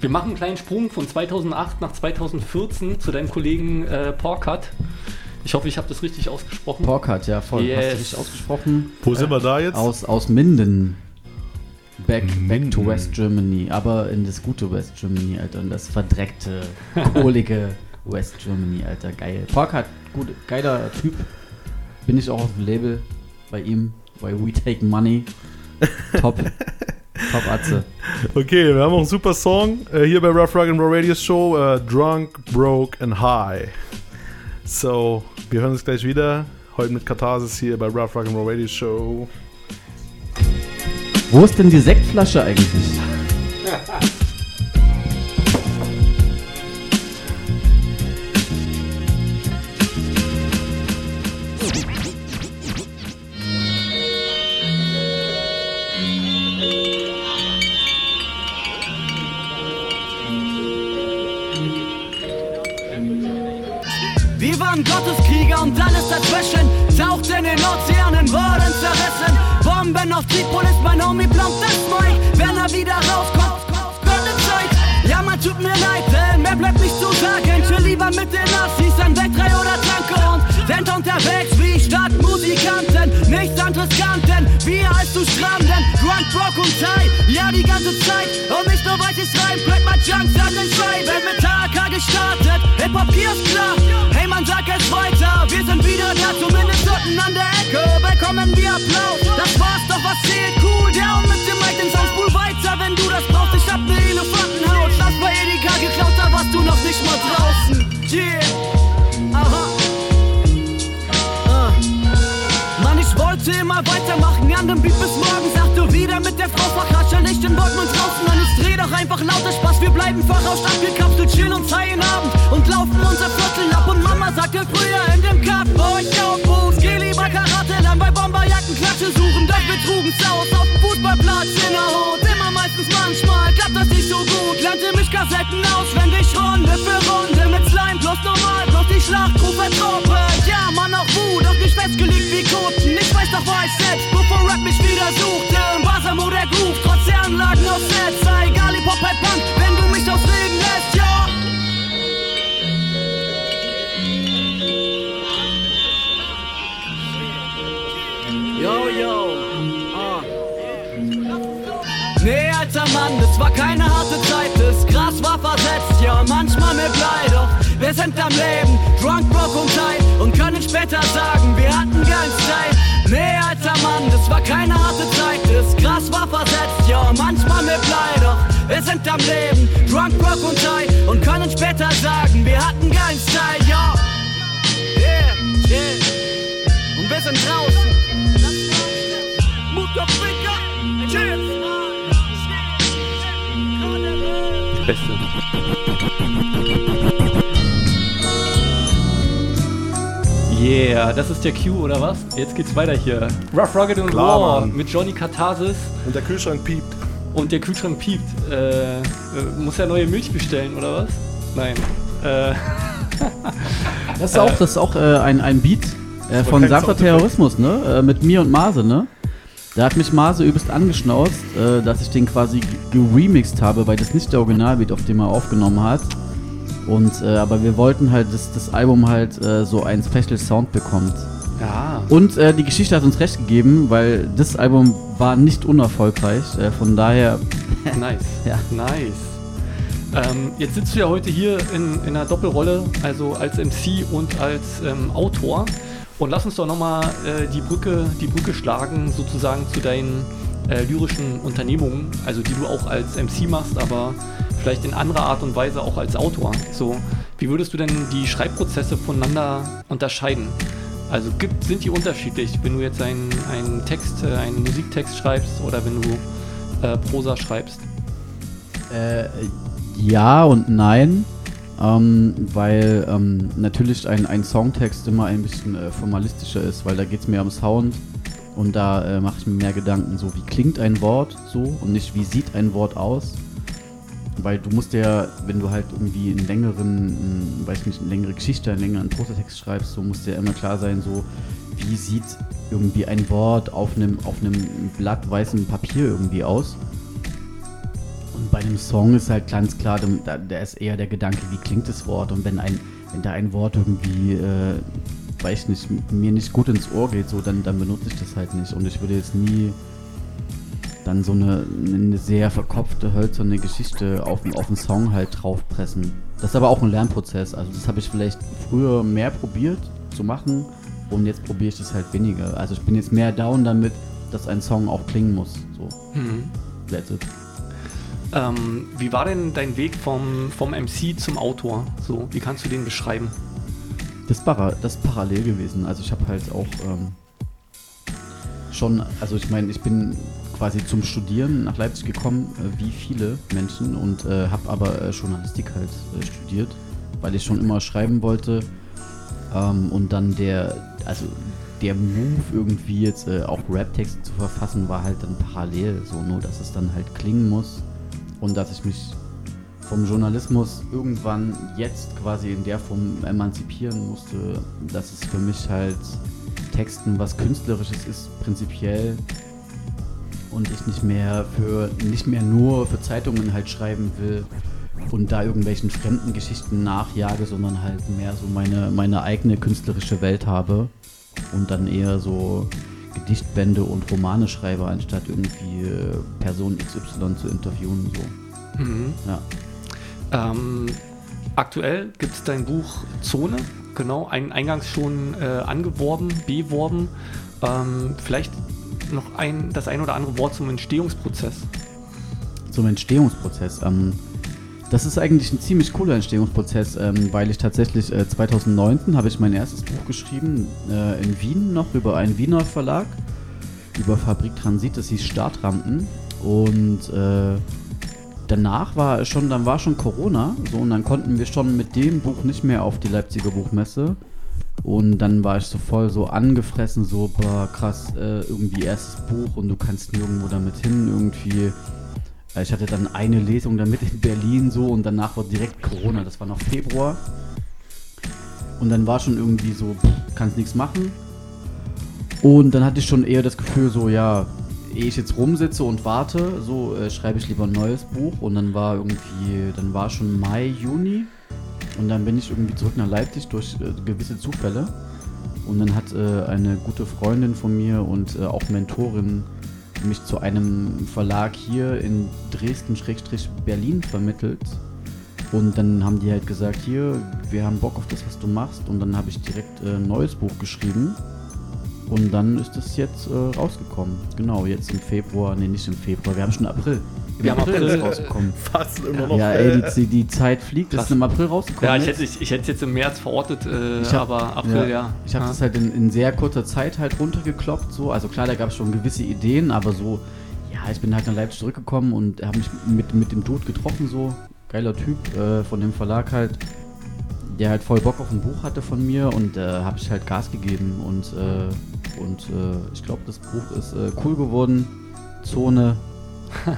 Wir machen einen kleinen Sprung von 2008 nach 2014 zu deinem Kollegen äh, Porkat. Ich hoffe, ich habe das richtig ausgesprochen. Porkat, ja, voll. Hast du Yes. richtig ausgesprochen? Wo sind wir da jetzt? Aus, aus Minden. Back, back to West Germany, aber in das gute West Germany, Alter, in das verdreckte, kohlige West Germany, Alter, geil. Porkat, gut, geiler Typ. Bin ich auch auf dem Label bei ihm, bei We Take Money. Top. Top Atze. Okay, wir haben auch einen super Song äh, hier bei Rough Rock and Roll Radio Show. Äh, Drunk, Broke and High. So, wir hören uns gleich wieder. Heute mit Katharsis hier bei Rough Rock and Roll Radio Show. Wo ist denn die Sektflasche eigentlich? Wir waren Gotteskrieger und alles dazwischen taucht in den Ozean auf Tripol ist mein Homie plombt das Mike. Wenn er wieder rauskommt, wird ne Zeit. Ja, man tut mir leid, denn mehr bleibt nicht zu sagen. Chill lieber mit den Nazis, ein Weg 3 oder Tanke und sind unterwegs wie Stadtmusikanten. Nichts anderes kannten, wir als zu Stranden. Drunk, Rock und Thai, ja die ganze Zeit. Und nicht nur ich's rein, bleibt mal Junks an den Scheiben. Mit AK gestartet, Hip-Hop hier ist klar. Hey man, sag es weiter, bleiben verrauscht, abgekapselt, chillen uns heilen Abend und laufen unser Viertel ab. Und Mama sagte früher in dem Cup, oh, ich Boost. Geh lieber Karate, dann bei Bomberjacken Klatsche suchen. Doch wir trugen's aus auf dem Fußballplatz in der Hut. Immer meistens manchmal klappt das nicht so gut. Lernte mich Kassetten auswendig, Runde für Runde. Mit Slime plus normal, plus die Schlachtrufe Truppe. Ja, Mann, auch Wut, doch nicht festgelegt wie Koten. Ich weiß doch, war ich selbst, bevor Rap mich wieder suchte. Im Basamo der Groove, trotz der Anlagen auf Set. Sei egal, Hip-Hop, Hip Punk, das war keine harte Zeit, das Gras war versetzt, ja, manchmal mit Blei, doch wir sind am Leben, drunk, broke und tight und können später sagen, wir hatten geilen Style. Nee, alter Mann, das war keine harte Zeit, das Gras war versetzt, ja, manchmal mit Blei, doch wir sind am Leben, drunk, broke und tight und können später sagen, wir hatten geilen Style, ja. Yeah, yeah. Und wir sind draußen. Yeah, das ist der Q oder was? Jetzt geht's weiter hier. Rough Rugged und Klar, Raw Mann. mit Johnny Katharsis. Und der Kühlschrank piept. Und der Kühlschrank piept. Äh, äh, muss ja neue Milch bestellen oder was? Nein. Äh, Das ist auch, das ist auch äh, ein, ein Beat äh, von Sanfter. Terrorismus, ne? Äh, mit mir und Mase, ne? Da hat mich Mase übelst angeschnauzt, äh, dass ich den quasi geremixed habe, weil das nicht der Originalbeat, auf dem er aufgenommen hat. Und äh, aber wir wollten halt, dass das Album halt äh, so einen Special Sound bekommt. Ja. Und äh, die Geschichte hat uns recht gegeben, weil das Album war nicht unerfolgreich. Äh, von daher. nice. Ja. Nice. Ähm, jetzt sitzt du ja heute hier in, in einer Doppelrolle, also als MC und als ähm, Autor. Und lass uns doch nochmal äh, die, Brücke, die Brücke schlagen, sozusagen zu deinen äh, lyrischen Unternehmungen, also die du auch als MC machst, aber vielleicht in anderer Art und Weise auch als Autor. So, wie würdest du denn die Schreibprozesse voneinander unterscheiden? Also gibt, sind die unterschiedlich, wenn du jetzt einen, einen Text, äh, einen Musiktext schreibst oder wenn du äh, Prosa schreibst? Äh, ja und nein. Ähm, weil ähm, natürlich ein, ein Songtext immer ein bisschen äh, formalistischer ist, weil da geht es mehr um Sound und da äh, mache ich mir mehr Gedanken, so wie klingt ein Wort so und nicht wie sieht ein Wort aus. Weil du musst ja, wenn du halt irgendwie einen längeren, mh, weiß nicht, eine längere Geschichte, einen längeren Prosatext schreibst, so muss dir immer klar sein, so wie sieht irgendwie ein Wort auf einem, auf einem Blatt weißem Papier irgendwie aus. Und bei einem Song ist halt ganz klar, da, da ist eher der Gedanke, wie klingt das Wort. Und wenn ein, wenn da ein Wort irgendwie, äh, weiß nicht, mir nicht gut ins Ohr geht, so, dann, dann benutze ich das halt nicht. Und ich würde jetzt nie dann so eine, eine sehr verkopfte, hölzerne Geschichte auf, auf einen Song halt draufpressen. Das ist aber auch ein Lernprozess. Also das habe ich vielleicht früher mehr probiert zu machen und jetzt probiere ich das halt weniger. Also ich bin jetzt mehr down damit, dass ein Song auch klingen muss. So. Mhm. That's it. Ähm, wie war denn dein Weg vom, vom MC zum Autor? So, wie kannst du den beschreiben? Das, para das ist parallel gewesen. Also ich habe halt auch ähm, schon, also ich meine, ich bin quasi zum Studieren nach Leipzig gekommen, äh, wie viele Menschen, und äh, habe aber äh, Journalistik halt äh, studiert, weil ich schon immer schreiben wollte. Ähm, und dann der, also der Move irgendwie jetzt äh, auch Rap-Texte zu verfassen, war halt dann parallel, so nur, dass es dann halt klingen muss und dass ich mich vom Journalismus irgendwann jetzt quasi in der Form emanzipieren musste, dass es für mich halt Texten was Künstlerisches ist, prinzipiell. und ich nicht mehr für nicht mehr nur für Zeitungen halt schreiben will und da irgendwelchen fremden Geschichten nachjage, sondern halt mehr so meine, meine eigene künstlerische Welt habe und dann eher so Gedichtbände und Romane schreibe, anstatt irgendwie äh, Person XY zu interviewen. So. Mhm. Ja. Ähm, aktuell gibt es dein Buch Zone, genau, ein, eingangs schon äh, angeworben, beworben. Ähm, vielleicht noch ein, das ein oder andere Wort zum Entstehungsprozess. Zum Entstehungsprozess. Ähm, das ist eigentlich ein ziemlich cooler Entstehungsprozess, ähm, weil ich tatsächlich äh, 2009 habe ich mein erstes Buch geschrieben äh, in Wien noch über einen Wiener Verlag über Fabrik Transit, das hieß Startrampen und äh, danach war schon, dann war schon Corona, so und dann konnten wir schon mit dem Buch nicht mehr auf die Leipziger Buchmesse und dann war ich so voll so angefressen, so boah, krass, äh, irgendwie erstes Buch und du kannst nirgendwo damit hin, irgendwie. Äh, Ich hatte dann eine Lesung damit in Berlin so und danach war direkt Corona, das war noch Februar. Und dann war schon irgendwie so, kannst nichts machen. Und dann hatte ich schon eher das Gefühl, so, ja, ehe ich jetzt rumsitze und warte, so äh, schreibe ich lieber ein neues Buch. Und dann war irgendwie, dann war schon Mai, Juni. Und dann bin ich irgendwie zurück nach Leipzig durch äh, gewisse Zufälle. Und dann hat äh, eine gute Freundin von mir und äh, auch Mentorin mich zu einem Verlag hier in Dresden-Berlin vermittelt. Und dann haben die halt gesagt, hier, wir haben Bock auf das, was du machst. Und dann habe ich direkt äh, ein neues Buch geschrieben. Und dann ist es jetzt äh, rausgekommen. Genau, jetzt im Februar, nee, nicht im Februar, wir haben schon April. Im Wir haben April, ist es äh, rausgekommen. Fast immer noch. Ja, ey, die, die, die Zeit fliegt, Krass. ist im April rausgekommen. Ja, ich hätte, ich, ich hätte es jetzt im März verortet, äh, Ich hab- aber April, ja. Ich habe ja. das halt in, in sehr kurzer Zeit halt runtergekloppt. So. Also klar, da gab es schon gewisse Ideen, aber so, ja, ich bin halt nach Leipzig zurückgekommen und habe mich mit, mit dem Dude getroffen, so. Geiler Typ äh, von dem Verlag halt, der halt voll Bock auf ein Buch hatte von mir und äh, habe ich halt Gas gegeben und, äh, und äh, ich glaube, das Buch ist äh, cool geworden. Zone,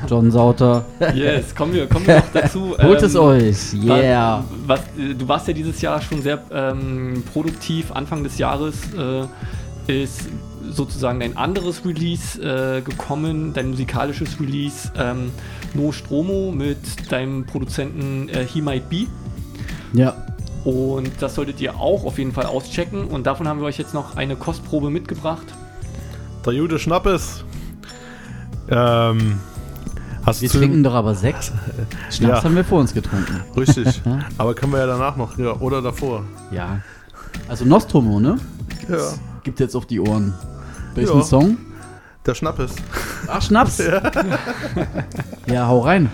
John Sauter. Yes, kommen wir, kommen wir noch dazu. Holt es Ähm, euch, yeah. Was, du warst ja dieses Jahr schon sehr ähm, produktiv. Anfang des Jahres äh, ist sozusagen dein anderes Release äh, gekommen, dein musikalisches Release ähm, No Stromo mit deinem Produzenten äh, He Might Be. Ja. Und das solltet ihr auch auf jeden Fall auschecken. Und davon haben wir euch jetzt noch eine Kostprobe mitgebracht. Der Jude Schnappes. Ähm, hast Wir trinken doch aber Sekt. Schnaps Ja. haben wir vor uns getrunken. Richtig. Aber können wir ja danach noch, ja, oder davor. Ja. Also Nostromo, ne? Ja. Gibt jetzt auf die Ohren. Welchen Ja. Song? Der Schnappes. Ach, Schnaps. Ja. Ja, hau rein.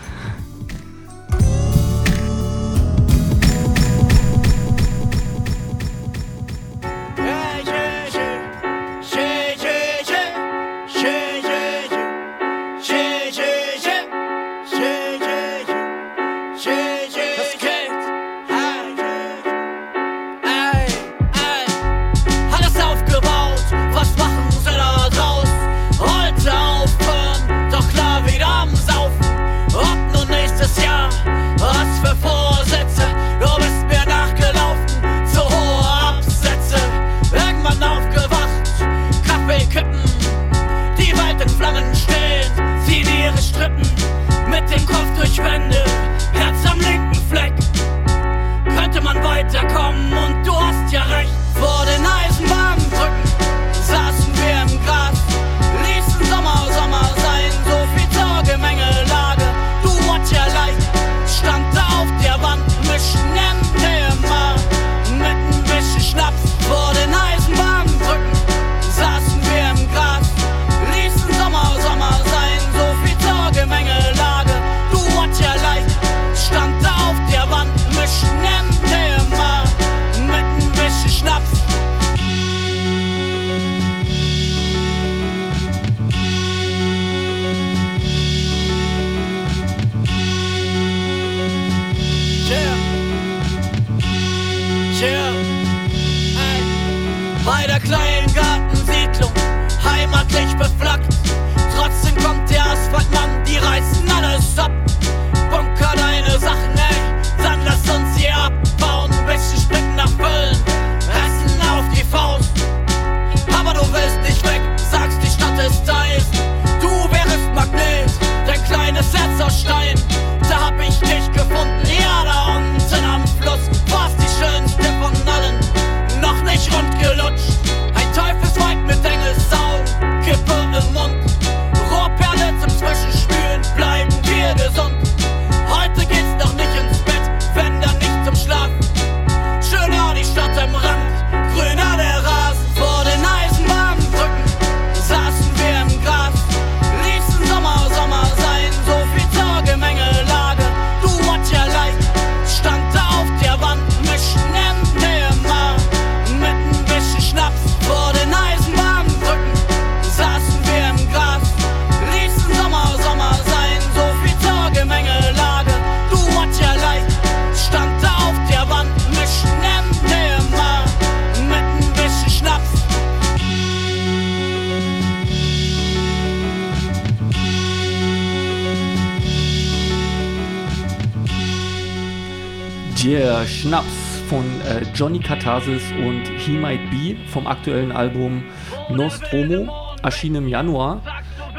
Johnny Katharsis und He Might Be vom aktuellen Album Nostromo, erschien im Januar.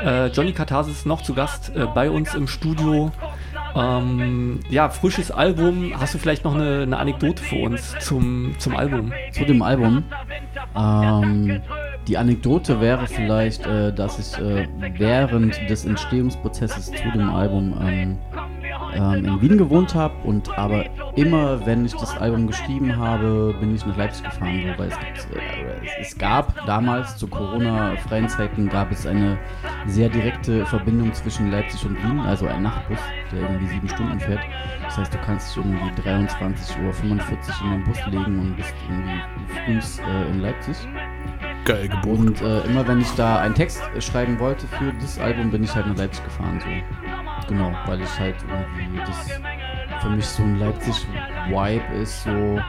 Äh, Johnny Katharsis noch zu Gast äh, bei uns im Studio. Ähm, ja, frisches Album. Hast du vielleicht noch eine, eine, Anekdote für uns zum, zum Album? Zu dem Album? Ähm, die Anekdote wäre vielleicht, äh, dass ich äh, während des Entstehungsprozesses zu dem Album ähm, ähm, in Wien gewohnt habe und aber immer, wenn ich das Album geschrieben habe, bin ich nach Leipzig gefahren, so, weil es, gibt, äh, es, gab damals zu Corona-freien Zeiten gab es eine sehr direkte Verbindung zwischen Leipzig und Wien, also ein Nachtbus, der irgendwie sieben Stunden fährt. Das heißt, du kannst dich irgendwie 23.45 Uhr in den Bus legen und bist irgendwie früh äh, in Leipzig. Geil gebucht. Und äh, immer wenn ich da einen Text schreiben wollte für das Album, bin ich halt nach Leipzig gefahren. So. Genau, weil ich halt irgendwie das für mich so ein Leipzig-Vibe ist so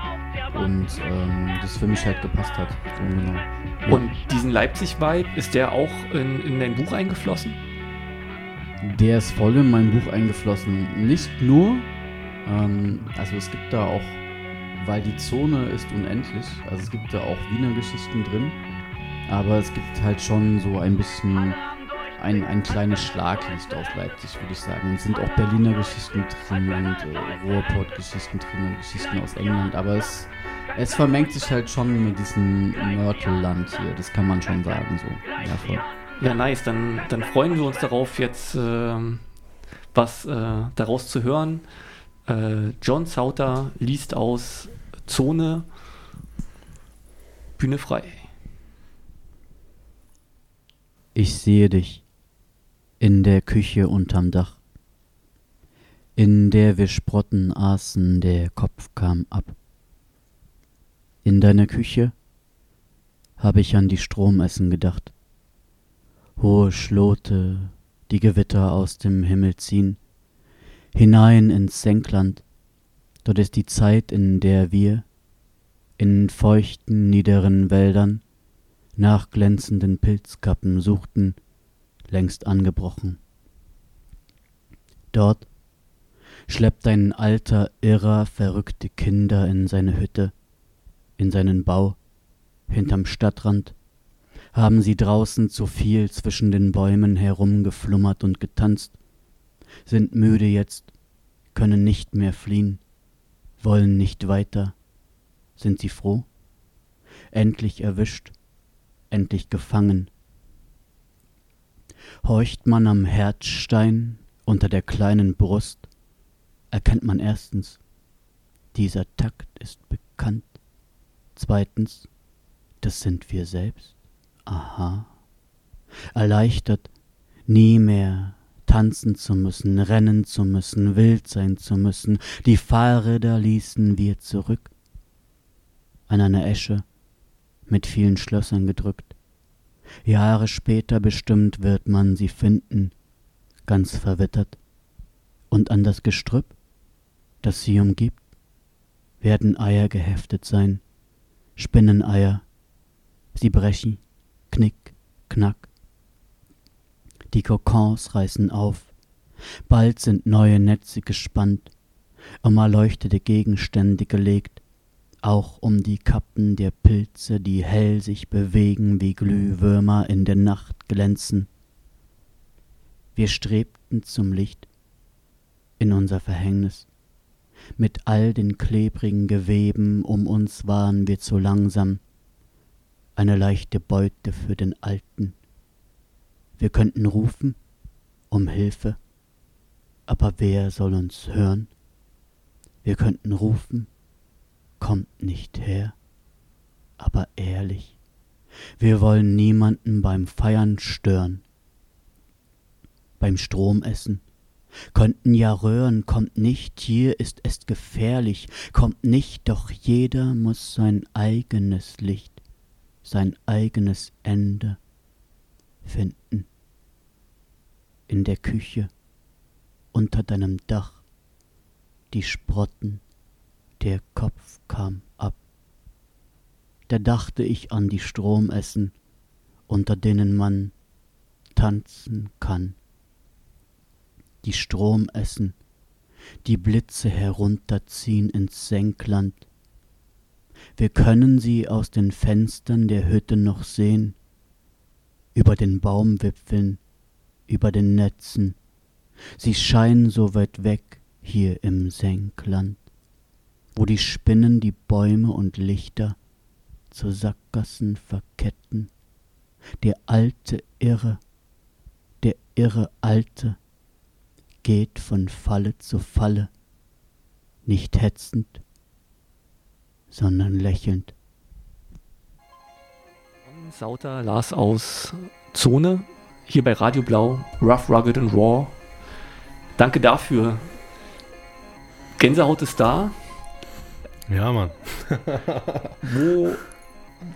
und ähm, das für mich halt gepasst hat. So, genau. Ja. Und diesen Leipzig-Vibe, ist der auch in, in dein Buch eingeflossen? Der ist voll in mein Buch eingeflossen. Nicht nur, ähm, also es gibt da auch, weil die Zone ist unendlich, also es gibt da auch Wiener Geschichten drin, aber es gibt halt schon so ein bisschen ein, ein kleines Schlaglicht auf Leipzig, würde ich sagen. Es sind auch Berliner Geschichten drin und äh, Ruhrpott-Geschichten drin und Geschichten aus England, aber es, es vermengt sich halt schon mit diesem Mörtelland hier, das kann man schon sagen so. Ja, voll. Ja, nice. Dann, dann freuen wir uns darauf, jetzt äh, was äh, daraus zu hören. Äh, John Sauter liest aus Zone Bühne frei. Ich sehe dich in der Küche unterm Dach. In der wir Sprotten aßen, der Kopf kam ab. In deiner Küche habe ich an die Stromessen gedacht. Hohe Schlote, die Gewitter aus dem Himmel ziehen, hinein ins Senkland, dort ist die Zeit, in der wir in feuchten, niederen Wäldern nach glänzenden Pilzkappen suchten, längst angebrochen. Dort schleppt ein alter Irrer verrückte Kinder in seine Hütte, in seinen Bau, hinterm Stadtrand, haben sie draußen zu viel zwischen den Bäumen herumgeflummert und getanzt, sind müde jetzt, können nicht mehr fliehen, wollen nicht weiter. Sind sie froh? Endlich erwischt, endlich gefangen, Horcht man am Herzstein unter der kleinen Brust, erkennt man erstens, dieser Takt ist bekannt. Zweitens, das sind wir selbst. Aha. Erleichtert, nie mehr tanzen zu müssen, rennen zu müssen, wild sein zu müssen. Die Fahrräder ließen wir zurück. An einer Esche, mit vielen Schlössern gedrückt. Jahre später bestimmt wird man sie finden, ganz verwittert. Und an das Gestrüpp, das sie umgibt, werden Eier geheftet sein, Spinneneier. Sie brechen, knick, knack. Die Kokons reißen auf, bald sind neue Netze gespannt, um erleuchtete Gegenstände gelegt, auch um die Kappen der Pilze, die hell sich bewegen wie Glühwürmer in der Nacht glänzen. Wir strebten zum Licht in unser Verhängnis. Mit all den klebrigen Geweben um uns waren wir zu langsam, eine leichte Beute für den Alten. Wir könnten rufen um Hilfe, aber wer soll uns hören? Wir könnten rufen kommt nicht her, aber ehrlich, wir wollen niemanden beim Feiern stören. Beim Stromessen könnten ja röhren, kommt nicht, hier ist es gefährlich, kommt nicht, doch jeder muss sein eigenes Licht, sein eigenes Ende finden. In der Küche, unter deinem Dach, die Sprotten der Kopf kam ab. Da dachte ich an die Stromessen, unter denen man tanzen kann. Die Stromessen, die Blitze herunterziehen ins Senkland. Wir können sie aus den Fenstern der Hütte noch sehen, über den Baumwipfeln, über den Netzen. Sie scheinen so weit weg hier im Senkland, wo die Spinnen die Bäume und Lichter zu Sackgassen verketten. Der alte Irre, der irre Alte, geht von Falle zu Falle, nicht hetzend, sondern lächelnd. Sauter Lars aus Zone, hier bei Radio Blau, Rough, Rugged and Raw. Danke dafür. Gänsehaut ist da. Ja, Mann. wo,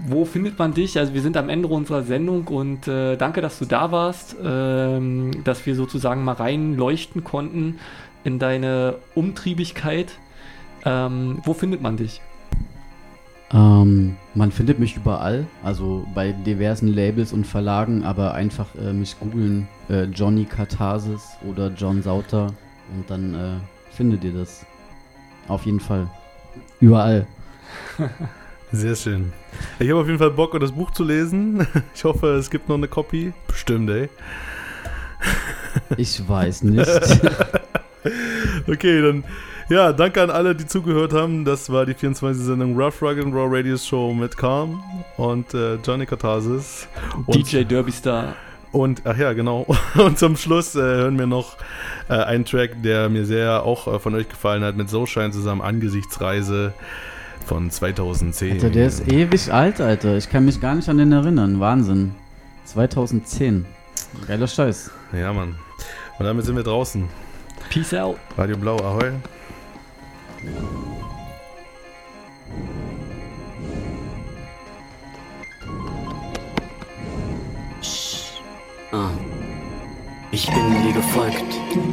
wo findet man dich? Also wir sind am Ende unserer Sendung und äh, danke, dass du da warst, ähm, dass wir sozusagen mal reinleuchten konnten in deine Umtriebigkeit. Ähm, wo findet man dich? Ähm, man findet mich überall, also bei diversen Labels und Verlagen, aber einfach äh, mich googeln, äh, Johnny Katharsis oder John Sauter und dann äh, findet ihr das. Auf jeden Fall. Überall. Sehr schön. Ich habe auf jeden Fall Bock, das Buch zu lesen. Ich hoffe, es gibt noch eine Copy. Bestimmt, ey. Ich weiß nicht. okay, dann ja, danke an alle, die zugehört haben. Das war die 24. Sendung Rough Rugged and Raw Radio Show mit Calm und äh, Johnny Katharsis. DJ Derby Star. Und, ach ja, genau. Und zum Schluss äh, hören wir noch äh, einen Track, der mir sehr auch äh, von euch gefallen hat, mit Soulshine zusammen, Angesichtsreise von 2010. Alter, der ist ewig alt, Alter. Ich kann mich gar nicht an den erinnern. Wahnsinn. 2010. Geiler Scheiß. Ja, Mann. Und damit sind wir draußen. Peace out. Radio Blau, ahoi. Ah. Ich bin dir gefolgt,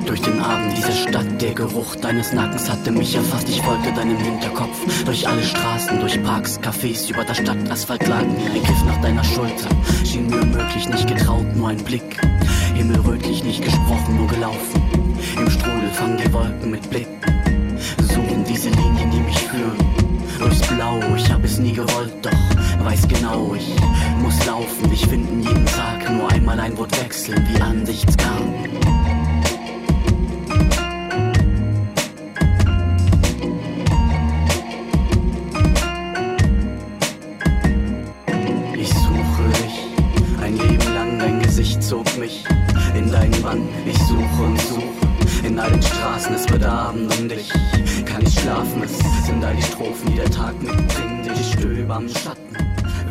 durch den Abend dieser Stadt. Der Geruch deines Nackens hatte mich erfasst. Ich folgte deinem Hinterkopf, durch alle Straßen, durch Parks, Cafés, über der Stadt, Asphalt lagen. Ein Griff nach deiner Schulter, schien mir möglich, nicht getraut, nur ein Blick. Himmelrötlich, nicht gesprochen, nur gelaufen. Im Strudel fangen die Wolken mit Blicken. Suchen diese Linien, die mich führen. Durchs Blau, ich hab es nie gewollt, doch weiß genau, ich muss laufen, dich finden jeden Tag. Nur einmal ein Wort wechseln, wie Ansichtskarten. Ich suche dich, ein Leben lang, dein Gesicht zog mich in deinen Bann. Ich suche und suche in allen Straßen, es wird Abend um dich. Kann ich schlafen, es sind all die Strophen, die der Tag mitbringt. Ich stöber am Schatten,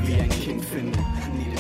wie ein Kind finde, den.